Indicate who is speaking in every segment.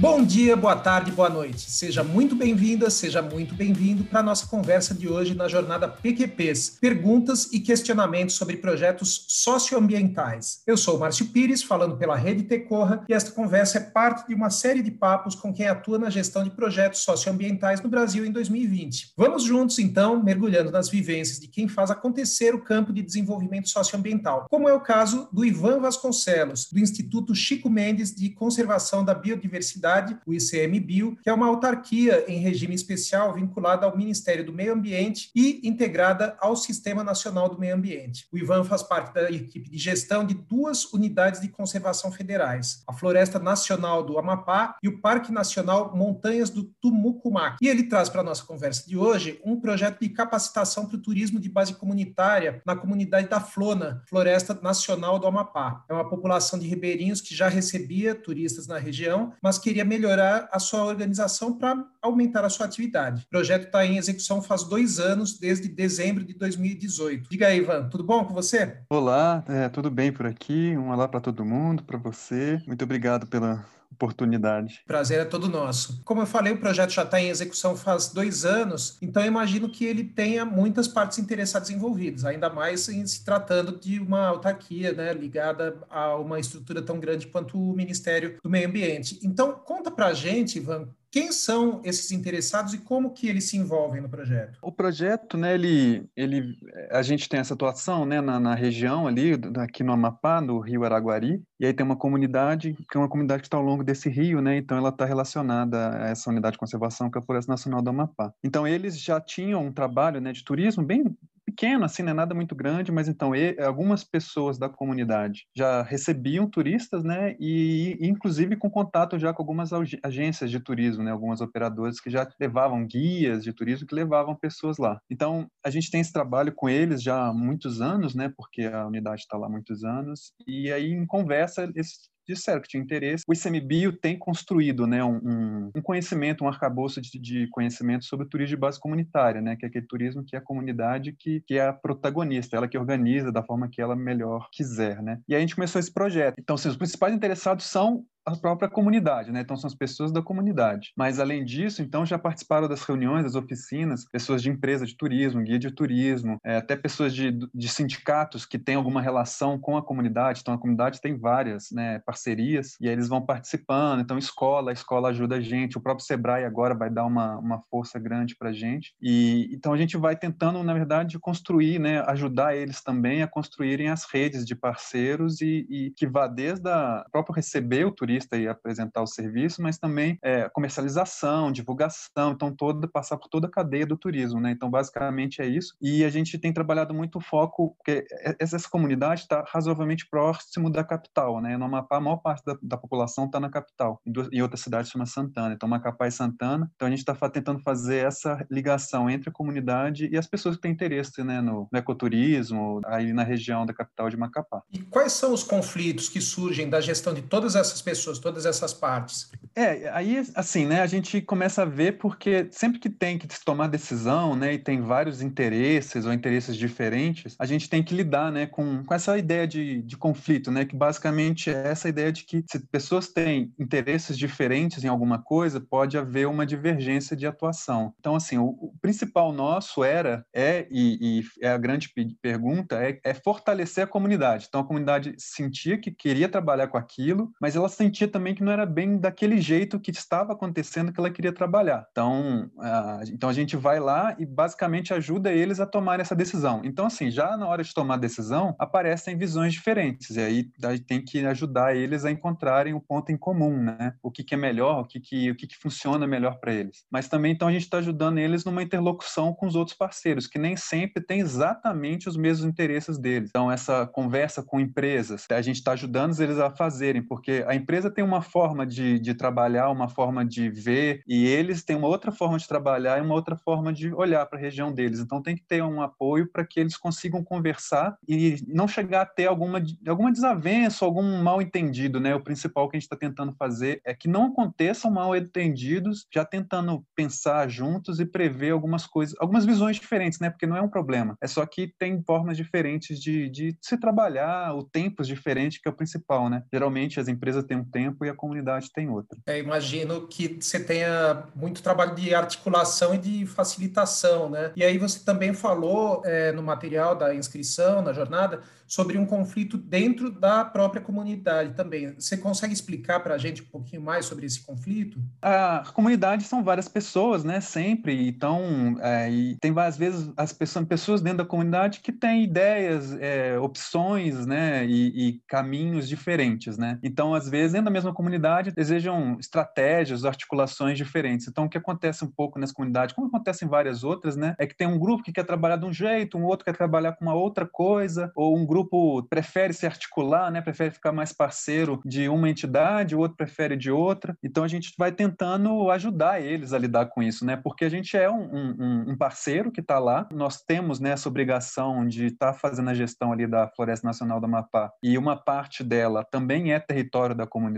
Speaker 1: Bom dia, boa tarde, boa noite. Seja muito bem-vinda, seja muito bem-vindo para a nossa conversa de hoje na jornada PQPs, perguntas e questionamentos sobre projetos socioambientais. Eu sou o Márcio Pires, falando pela Rede Tecorra, e esta conversa é parte de uma série de papos com quem atua na gestão de projetos socioambientais no Brasil em 2020. Vamos juntos, então, mergulhando nas vivências de quem faz acontecer o campo de desenvolvimento socioambiental, como é o caso do Ivan Vasconcelos, do Instituto Chico Mendes de Conservação da Biodiversidade o ICMBio, que é uma autarquia em regime especial vinculada ao Ministério do Meio Ambiente e integrada ao Sistema Nacional do Meio Ambiente. O Ivan faz parte da equipe de gestão de duas unidades de conservação federais, a Floresta Nacional do Amapá e o Parque Nacional Montanhas do Tumucumac. E ele traz para a nossa conversa de hoje um projeto de capacitação para o turismo de base comunitária na comunidade da Flona, Floresta Nacional do Amapá. É uma população de ribeirinhos que já recebia turistas na região, mas queria queria melhorar a sua organização para aumentar a sua atividade. O projeto está em execução faz dois anos, desde dezembro de 2018. Diga aí, Ivan, tudo bom com você?
Speaker 2: Olá, é, tudo bem por aqui? Um olá para todo mundo, para você. Muito obrigado pela oportunidade.
Speaker 1: Prazer é todo nosso. Como eu falei, o projeto já está em execução faz dois anos, então imagino que ele tenha muitas partes interessadas envolvidas, ainda mais em se tratando de uma autarquia né, ligada a uma estrutura tão grande quanto o Ministério do Meio Ambiente. Então, conta para a gente, Ivan, quem são esses interessados e como que eles se envolvem no projeto?
Speaker 2: O projeto, né, ele, ele, a gente tem essa atuação, né, na, na região ali, aqui no Amapá, no Rio Araguari, e aí tem uma comunidade, que é uma comunidade que está ao longo desse rio, né, então ela está relacionada a essa unidade de conservação que é a Floresta Nacional do Amapá. Então eles já tinham um trabalho, né, de turismo bem pequeno, assim, não é nada muito grande, mas então e, algumas pessoas da comunidade já recebiam turistas, né, e inclusive com contato já com algumas agências de turismo, né, algumas operadoras que já levavam guias de turismo que levavam pessoas lá. Então, a gente tem esse trabalho com eles já há muitos anos, né, porque a unidade está lá há muitos anos, e aí em conversa eles disseram que tinha interesse. O ICMBio tem construído né, um, um conhecimento, um arcabouço de, de, conhecimento sobre o turismo de base comunitária, né, que é aquele turismo que é a comunidade que, que é a protagonista, ela que organiza da forma que ela melhor quiser. Né? E aí a gente começou esse projeto. Então, assim, os principais interessados são a própria comunidade, né? Então são as pessoas da comunidade. Mas além disso, então já participaram das reuniões, das oficinas, pessoas de empresa de turismo, guia de turismo, é, até pessoas de, de sindicatos que têm alguma relação com a comunidade. Então a comunidade tem várias né, parcerias e aí eles vão participando. Então escola, a escola ajuda a gente. O próprio Sebrae agora vai dar uma, uma força grande para a gente. E então a gente vai tentando, na verdade, construir, né, ajudar eles também a construírem as redes de parceiros e, e que vá desde a próprio receber o turismo e apresentar o serviço, mas também é, comercialização, divulgação, então todo passar por toda a cadeia do turismo, né? Então basicamente é isso. E a gente tem trabalhado muito o foco porque essa comunidade está razoavelmente próximo da capital, né? No Amapá a maior parte da, da população está na capital. Em, duas, em outra cidade chama Santana, então Macapá e Santana. Então a gente está tentando fazer essa ligação entre a comunidade e as pessoas que têm interesse, né, no, no ecoturismo aí na região da capital de Macapá.
Speaker 1: E quais são os conflitos que surgem da gestão de todas essas pessoas pessoas, todas essas partes.
Speaker 2: É, aí assim, né, a gente começa a ver porque sempre que tem que tomar decisão, né, e tem vários interesses ou interesses diferentes, a gente tem que lidar, né, com, com essa ideia de, de conflito, né, que basicamente é essa ideia de que se pessoas têm interesses diferentes em alguma coisa, pode haver uma divergência de atuação. Então, assim, o, o principal nosso era, é, e, e é a grande pergunta, é, é fortalecer a comunidade. Então, a comunidade sentia que queria trabalhar com aquilo, mas ela sentia sentia também que não era bem daquele jeito que estava acontecendo que ela queria trabalhar. Então, a, então a gente vai lá e basicamente ajuda eles a tomar essa decisão. Então, assim, já na hora de tomar a decisão, aparecem visões diferentes. E aí a gente tem que ajudar eles a encontrarem o ponto em comum, né? O que, que é melhor, o que, que, o que, que funciona melhor para eles. Mas também, então, a gente está ajudando eles numa interlocução com os outros parceiros, que nem sempre têm exatamente os mesmos interesses deles. Então, essa conversa com empresas, a gente está ajudando eles a fazerem, porque a empresa tem uma forma de, de, trabalhar, uma forma de ver, e eles têm uma outra forma de trabalhar e uma outra forma de olhar para a região deles. Então tem que ter um apoio para que eles consigam conversar e não chegar a ter alguma, alguma desavença, algum mal entendido, né? O principal que a gente está tentando fazer é que não aconteçam mal entendidos, já tentando pensar juntos e prever algumas coisas, algumas visões diferentes, né? Porque não é um problema. É só que tem formas diferentes de, de se trabalhar, o tempos diferentes que é o principal, né? Geralmente as empresas têm tempo e a comunidade tem outro.
Speaker 1: É, imagino que você tenha muito trabalho de articulação e de facilitação, né? E aí você também falou é, no material da inscrição, na jornada, sobre um conflito dentro da própria comunidade também. Você consegue explicar para a gente um pouquinho mais sobre esse conflito?
Speaker 2: A comunidade são várias pessoas, né? Sempre. Então, é, e tem várias vezes as pessoas, pessoas dentro da comunidade que têm ideias, é, opções, né? E, e, caminhos diferentes, né? Então, às vezes, dentro da mesma comunidade, desejam estratégias, articulações diferentes. Então, o que acontece um pouco nessa comunidade, como acontece em várias outras, né? É que tem um grupo que quer trabalhar de um jeito, um outro quer trabalhar com uma outra coisa, ou um grupo prefere se articular, né? prefere ficar mais parceiro de uma entidade, o outro prefere de outra. Então a gente vai tentando ajudar eles a lidar com isso, né? Porque a gente é um, um, um parceiro que está lá, nós temos né, essa obrigação de estar tá fazendo a gestão ali da Floresta Nacional do Amapá e uma parte dela também é território da comunidade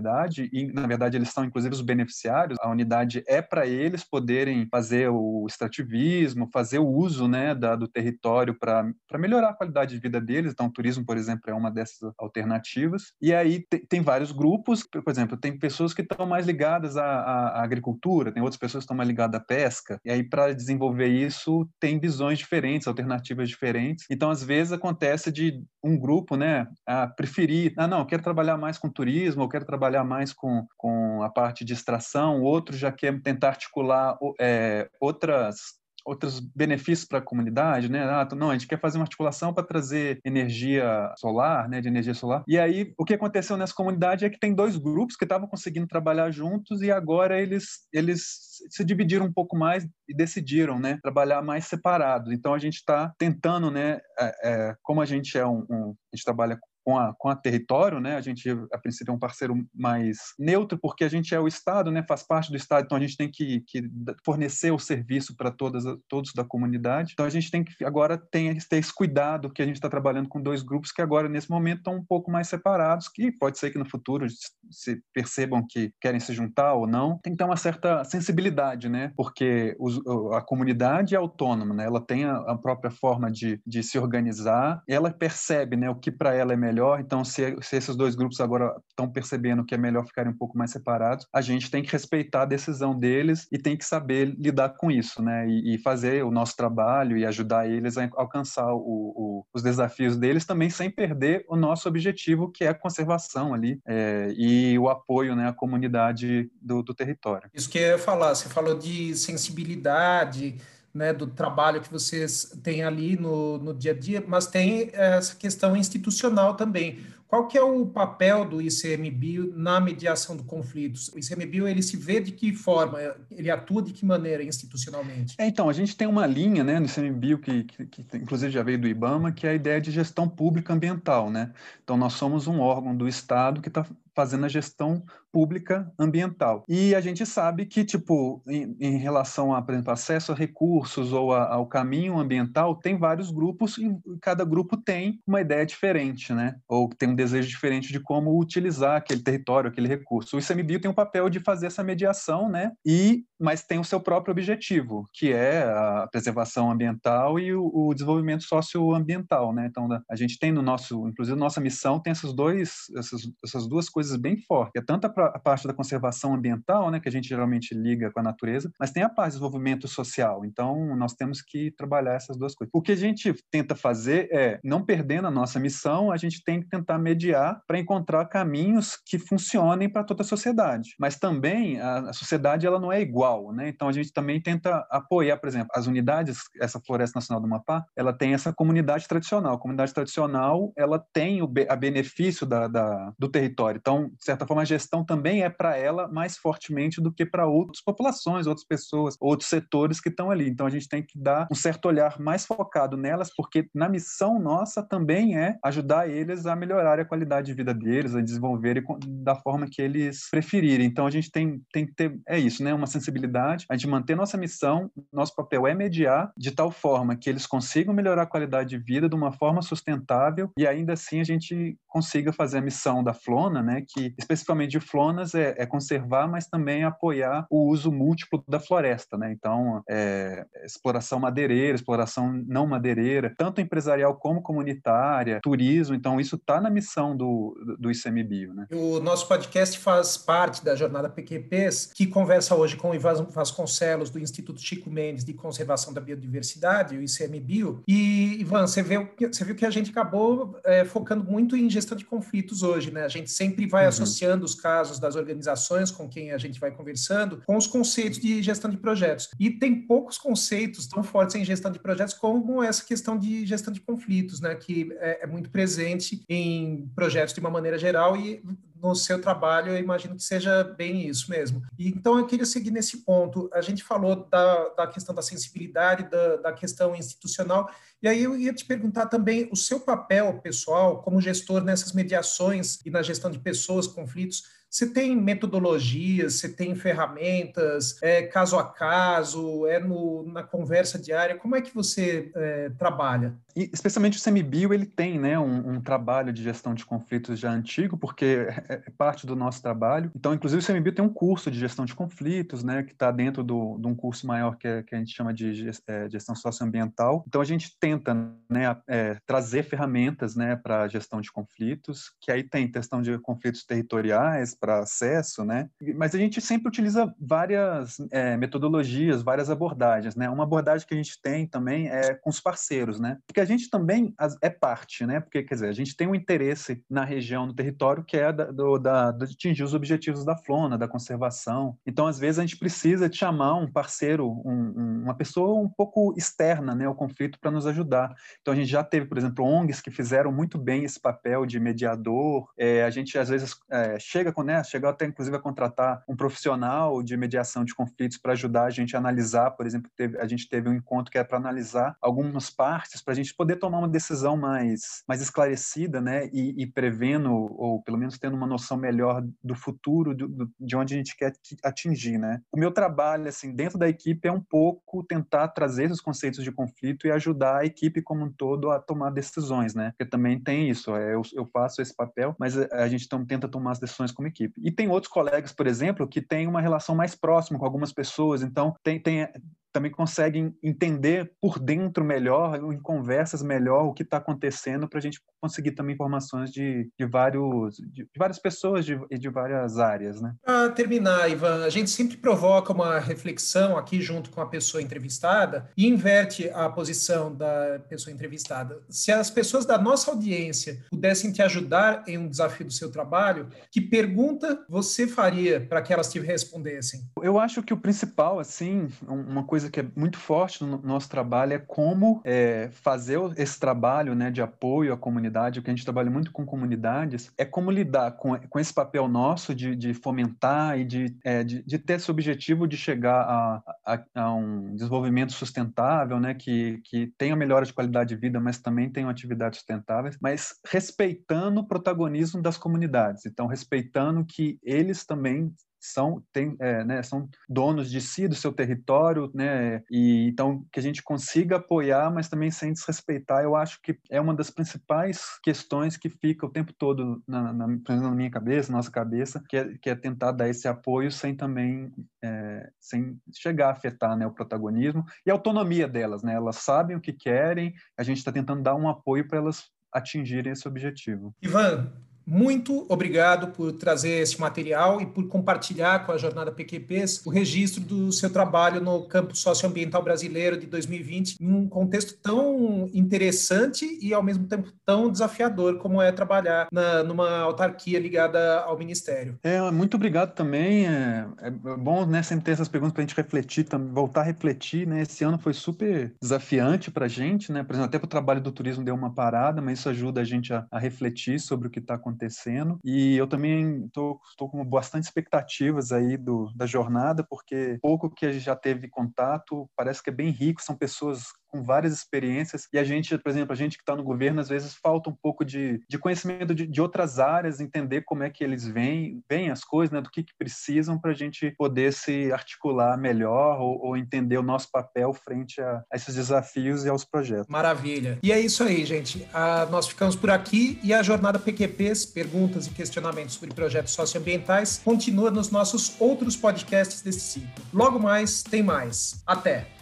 Speaker 2: e na verdade eles são inclusive os beneficiários. A unidade é para eles poderem fazer o extrativismo, fazer o uso né, da, do território para melhorar a qualidade de vida deles. Então, turismo turismo, por exemplo, é uma dessas alternativas. E aí tem, vários grupos, por exemplo, tem pessoas que estão mais ligadas à, à, agricultura, tem outras pessoas que estão mais ligadas à pesca. E aí, para desenvolver isso, tem visões diferentes, alternativas diferentes. Então, às vezes, acontece de um grupo, né, a preferir, ah, não, quero trabalhar mais com turismo, ou quero trabalhar mais com, com a parte de extração, outro já quer tentar articular é, outras outros benefícios para a comunidade, né? Ah, não, a gente quer fazer uma articulação para trazer energia solar, né, de energia solar. E aí, o que aconteceu nessa comunidade é que tem dois grupos que estavam conseguindo trabalhar juntos e agora eles eles se dividiram um pouco mais e decidiram, né, trabalhar mais separados. Então a gente está tentando, né, é, é, como a gente é um, um a gente trabalha com a, com a território, né? A gente, a princípio, é um parceiro mais neutro, porque a gente é o Estado, né? Faz parte do Estado, então a gente tem que, que fornecer o serviço para todas todos da comunidade. Então a gente tem que agora tem, ter esse cuidado que a gente está trabalhando com dois grupos que agora nesse momento estão um pouco mais separados, que pode ser que no futuro se percebam que querem se juntar ou não. Tem que ter uma certa sensibilidade, né? Porque os, a comunidade é autônoma, né? Ela tem a, a própria forma de, de se organizar, ela percebe, né? O que para ela é melhor. Então, se, se esses dois grupos agora estão percebendo que é melhor ficarem um pouco mais separados, a gente tem que respeitar a decisão deles e tem que saber lidar com isso, né? E, e fazer o nosso trabalho e ajudar eles a alcançar o, o, os desafios deles também sem perder o nosso objetivo, que é a conservação ali é, e o apoio né, à comunidade do, do território.
Speaker 1: Isso que eu ia falar, você falou de sensibilidade, né, do trabalho que vocês têm ali no, no dia a dia, mas tem essa questão institucional também. Qual que é o papel do ICMBio na mediação do conflitos? O ICMBio ele se vê de que forma? Ele atua de que maneira institucionalmente?
Speaker 2: É, então, a gente tem uma linha né, no ICMBio que, que, que, inclusive já veio do IBAMA, que é a ideia de gestão pública ambiental. Né? Então, nós somos um órgão do Estado que está fazendo a gestão pública ambiental. E a gente sabe que, tipo, em, em relação a, por exemplo, acesso a recursos ou a, ao caminho ambiental, tem vários grupos e cada grupo tem uma ideia diferente, né? Ou tem um desejo diferente de como utilizar aquele território, aquele recurso. O ICMBio tem o papel de fazer essa mediação, né? E, mas tem o seu próprio objetivo, que é a preservação ambiental e o, o desenvolvimento socioambiental, né? Então, a gente tem no nosso, inclusive, nossa missão tem essas, dois, essas, essas duas coisas coisas bem fortes. É tanto a, parte da conservação ambiental, né, que a gente geralmente liga com a natureza, mas tem a parte do desenvolvimento social. Então, nós temos que trabalhar essas duas coisas. O que a gente tenta fazer é, não perdendo a nossa missão, a gente tem que tentar mediar para encontrar caminhos que funcionem para toda a sociedade. Mas também a, sociedade ela não é igual, né? Então a gente também tenta apoiar, por exemplo, as unidades, essa Floresta Nacional do Amapá, ela tem essa comunidade tradicional. A comunidade tradicional, ela tem o a benefício da, da, do território. Então Então, de certa forma, a gestão também é para ela mais fortemente do que para outras populações, outras pessoas, outros setores que estão ali. Então, a gente tem que dar um certo olhar mais focado nelas, porque na missão nossa também é ajudar eles a melhorar a qualidade de vida deles, a desenvolverem da forma que eles preferirem. Então, a gente tem, tem que ter, é isso, né? Uma sensibilidade, a gente manter nossa missão, nosso papel é mediar de tal forma que eles consigam melhorar a qualidade de vida de uma forma sustentável e ainda assim a gente consiga fazer a missão da Flona, né? Que especificamente de Flonas é, é conservar, mas também apoiar o uso múltiplo da floresta, né? Então, é, exploração madeireira, exploração não madeireira, tanto empresarial como comunitária, turismo. Então, isso está na missão do, do ICMBio, né?
Speaker 1: O nosso podcast faz parte da jornada PQPs, que conversa hoje com o Ivan Vasconcelos, do Instituto Chico Mendes de Conservação da Biodiversidade, o ICMBio. E, Ivan, você viu, você viu que a gente acabou é, focando muito em gestão de conflitos hoje, né? A gente sempre vai uhum. associando os casos das organizações com quem a gente vai conversando com os conceitos de gestão de projetos. E tem poucos conceitos tão fortes em gestão de projetos como essa questão de gestão de conflitos, né? Que é, é muito presente em projetos de uma maneira geral e no seu trabalho, eu imagino que seja bem isso mesmo. E, então, eu queria seguir nesse ponto. A gente falou da, da questão da sensibilidade, da, da questão institucional, e aí eu ia te perguntar também o seu papel pessoal como gestor nessas mediações e na gestão de pessoas, conflitos. Você tem metodologias, você tem ferramentas, é caso a caso, é no, na conversa diária? Como é que você é, trabalha?
Speaker 2: E, especialmente o CMBio, ele tem né, um, um, trabalho de gestão de conflitos já antigo, porque é, é parte do nosso trabalho. Então, inclusive, o CMBio tem um curso de gestão de conflitos, né, que está dentro do, de um curso maior que, é, que, a gente chama de é, gestão socioambiental. Então, a gente tenta né, é, trazer ferramentas né, para gestão de conflitos, que aí tem questão de conflitos territoriais, para acesso, né? Mas a gente sempre utiliza várias é, metodologias, várias abordagens, né? Uma abordagem que a gente tem também é com os parceiros, né? Porque a gente também é parte, né? Porque, quer dizer, a gente tem um interesse na região, no território, que é da, do, da, de atingir os objetivos da flona, da conservação. Então, às vezes, a gente precisa de chamar um parceiro, um, um, uma pessoa um pouco externa né, ao conflito para nos ajudar. Então, a gente já teve, por exemplo, ONGs que fizeram muito bem esse papel de mediador. É, a gente, às vezes, é, chega com né, chegou até inclusive a contratar um profissional de mediação de conflitos para ajudar a gente a analisar, por exemplo, teve, a gente teve um encontro que é para analisar algumas partes para a gente poder tomar uma decisão mais, mais esclarecida, né, e, e prevendo ou pelo menos tendo uma noção melhor do futuro do, do, de onde a gente quer atingir, né. O meu trabalho assim dentro da equipe é um pouco tentar trazer esses conceitos de conflito e ajudar a equipe como um todo a tomar decisões, né, porque também tem isso, é, eu, eu faço esse papel, mas a gente tenta tomar as decisões como equipe. E tem outros colegas, por exemplo, que têm uma relação mais próxima com algumas pessoas, então tem, tem também conseguem entender por dentro melhor, em conversas melhor, o que está acontecendo, para a gente conseguir também informações de, de, vários, de, de várias pessoas e de, de, várias áreas. Né?
Speaker 1: Para terminar, Ivan, a gente sempre provoca uma reflexão aqui junto com a pessoa entrevistada e inverte a posição da pessoa entrevistada. Se as pessoas da nossa audiência pudessem te ajudar em um desafio do seu trabalho, que pergunta você faria para que elas te respondessem?
Speaker 2: Eu acho que o principal, assim, uma coisa coisa que é muito forte no nosso trabalho é como é, fazer esse trabalho né, de apoio à comunidade, o que a gente trabalha muito com comunidades, é como lidar com, com esse papel nosso de, de fomentar e de, é, de, de, ter esse objetivo de chegar a, a, a, um desenvolvimento sustentável, né, que, que tenha melhora de qualidade de vida, mas também tenha atividades sustentáveis, mas respeitando o protagonismo das comunidades. Então, respeitando que eles também são, tem, é, né, são donos de si, do seu território, né, e então que a gente consiga apoiar, mas também sem desrespeitar, eu acho que é uma das principais questões que fica o tempo todo na, na, na minha cabeça, na nossa cabeça, que é, que é tentar dar esse apoio sem também, é, sem chegar a afetar né, o protagonismo e a autonomia delas, né, elas sabem o que querem, a gente está tentando dar um apoio para elas atingirem esse objetivo.
Speaker 1: Ivan, muito obrigado por trazer esse material e por compartilhar com a Jornada PQPs o registro do seu trabalho no campo socioambiental brasileiro de 2020, em um contexto tão interessante e, ao mesmo tempo, tão desafiador como é trabalhar na, numa autarquia ligada ao Ministério.
Speaker 2: É, muito obrigado também. É, é bom né, sempre ter essas perguntas para a gente refletir, voltar a refletir. Né? Esse ano foi super desafiante para a gente, né? por exemplo, até para o trabalho do turismo deu uma parada, mas isso ajuda a gente a, a refletir sobre o que está acontecendo acontecendo. E eu também estou com bastante expectativas aí do, da jornada, porque pouco que a gente já teve contato parece que é bem rico, são pessoas com várias experiências e a gente, por exemplo, a gente que está no governo, às vezes falta um pouco de, de conhecimento de, de, outras áreas, entender como é que eles veem, veem as coisas, né, do que, que precisam para a gente poder se articular melhor ou, ou, entender o nosso papel frente a, a, esses desafios e aos projetos.
Speaker 1: Maravilha. E é isso aí, gente. Ah, nós ficamos por aqui e a jornada PQPs, perguntas e questionamentos sobre projetos socioambientais, continua nos nossos outros podcasts desse ciclo. Logo mais, tem mais. Até!